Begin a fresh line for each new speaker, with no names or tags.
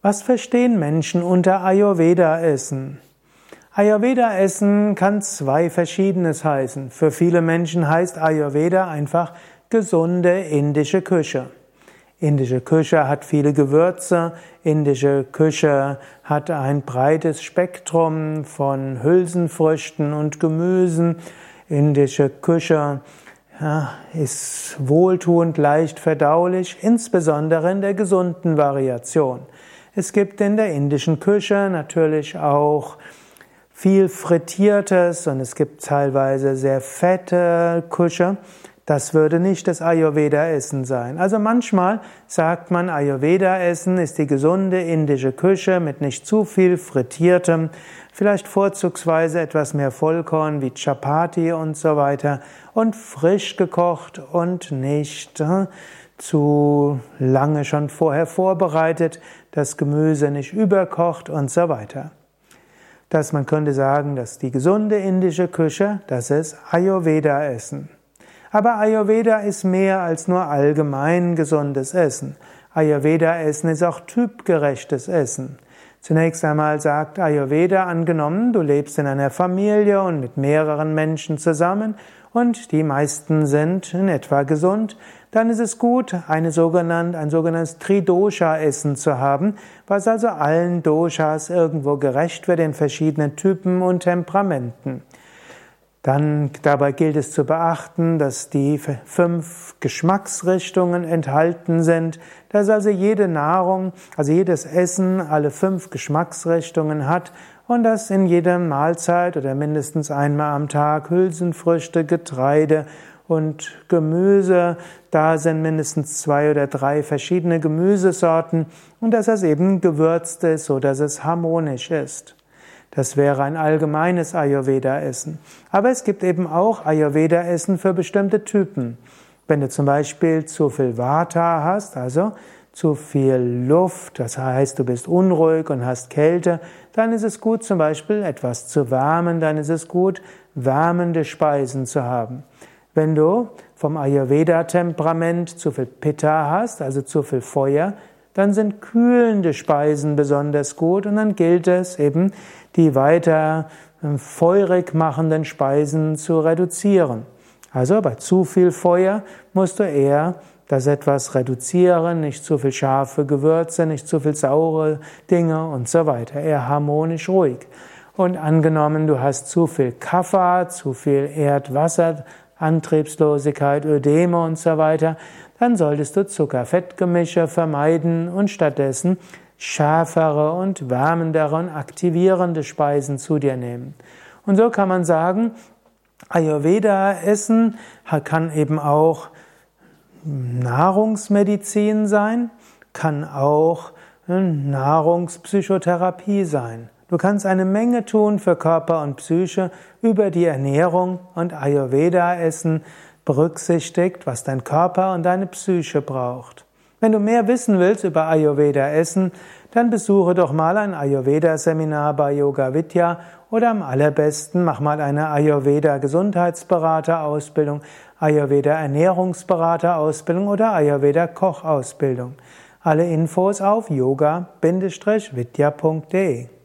Was verstehen Menschen unter Ayurveda-Essen? Ayurveda-Essen kann zwei Verschiedenes heißen. Für viele Menschen heißt Ayurveda einfach gesunde indische Küche. Indische Küche hat viele Gewürze, indische Küche hat ein breites Spektrum von Hülsenfrüchten und Gemüsen, indische Küche ja, ist wohltuend, leicht verdaulich, insbesondere in der gesunden Variation. Es gibt in der indischen Küche natürlich auch viel Frittiertes und es gibt teilweise sehr fette Küche. Das würde nicht das Ayurveda-Essen sein. Also manchmal sagt man, Ayurveda-Essen ist die gesunde indische Küche mit nicht zu viel Frittiertem, vielleicht vorzugsweise etwas mehr Vollkorn wie Chapati und so weiter und frisch gekocht und nicht äh, zu lange schon vorher vorbereitet, das Gemüse nicht überkocht und so weiter. Dass man könnte sagen, dass die gesunde indische Küche, das ist Ayurveda-Essen. Aber Ayurveda ist mehr als nur allgemein gesundes Essen. Ayurveda-Essen ist auch typgerechtes Essen. Zunächst einmal sagt Ayurveda angenommen, du lebst in einer Familie und mit mehreren Menschen zusammen und die meisten sind in etwa gesund, dann ist es gut, eine sogenannte, ein sogenanntes Tridosha-Essen zu haben, was also allen Doshas irgendwo gerecht wird in verschiedenen Typen und Temperamenten. Dann dabei gilt es zu beachten, dass die fünf Geschmacksrichtungen enthalten sind, dass also jede Nahrung, also jedes Essen alle fünf Geschmacksrichtungen hat und dass in jeder Mahlzeit oder mindestens einmal am Tag Hülsenfrüchte, Getreide und Gemüse, da sind mindestens zwei oder drei verschiedene Gemüsesorten und dass es eben gewürzt ist, so dass es harmonisch ist. Das wäre ein allgemeines Ayurveda-Essen. Aber es gibt eben auch Ayurveda-Essen für bestimmte Typen. Wenn du zum Beispiel zu viel Vata hast, also zu viel Luft, das heißt, du bist unruhig und hast Kälte, dann ist es gut, zum Beispiel etwas zu wärmen, dann ist es gut, wärmende Speisen zu haben. Wenn du vom Ayurveda-Temperament zu viel Pitta hast, also zu viel Feuer, dann sind kühlende Speisen besonders gut und dann gilt es eben, die weiter ähm, feurig machenden Speisen zu reduzieren. Also bei zu viel Feuer musst du eher das etwas reduzieren, nicht zu viel scharfe Gewürze, nicht zu viel saure Dinge und so weiter, eher harmonisch ruhig. Und angenommen, du hast zu viel Kaffer, zu viel Erdwasser, Antriebslosigkeit, Ödeme und so weiter, dann solltest du Zucker-Fettgemische vermeiden und stattdessen schärfere und wärmendere und aktivierende Speisen zu dir nehmen. Und so kann man sagen, Ayurveda-Essen kann eben auch Nahrungsmedizin sein, kann auch Nahrungspsychotherapie sein. Du kannst eine Menge tun für Körper und Psyche über die Ernährung und Ayurveda-Essen berücksichtigt, was dein Körper und deine Psyche braucht. Wenn du mehr wissen willst über Ayurveda-Essen, dann besuche doch mal ein Ayurveda-Seminar bei Yoga Vidya oder am allerbesten mach mal eine Ayurveda-Gesundheitsberater-Ausbildung, Ayurveda-Ernährungsberater-Ausbildung oder Ayurveda-Koch-Ausbildung. Alle Infos auf yoga-vidya.de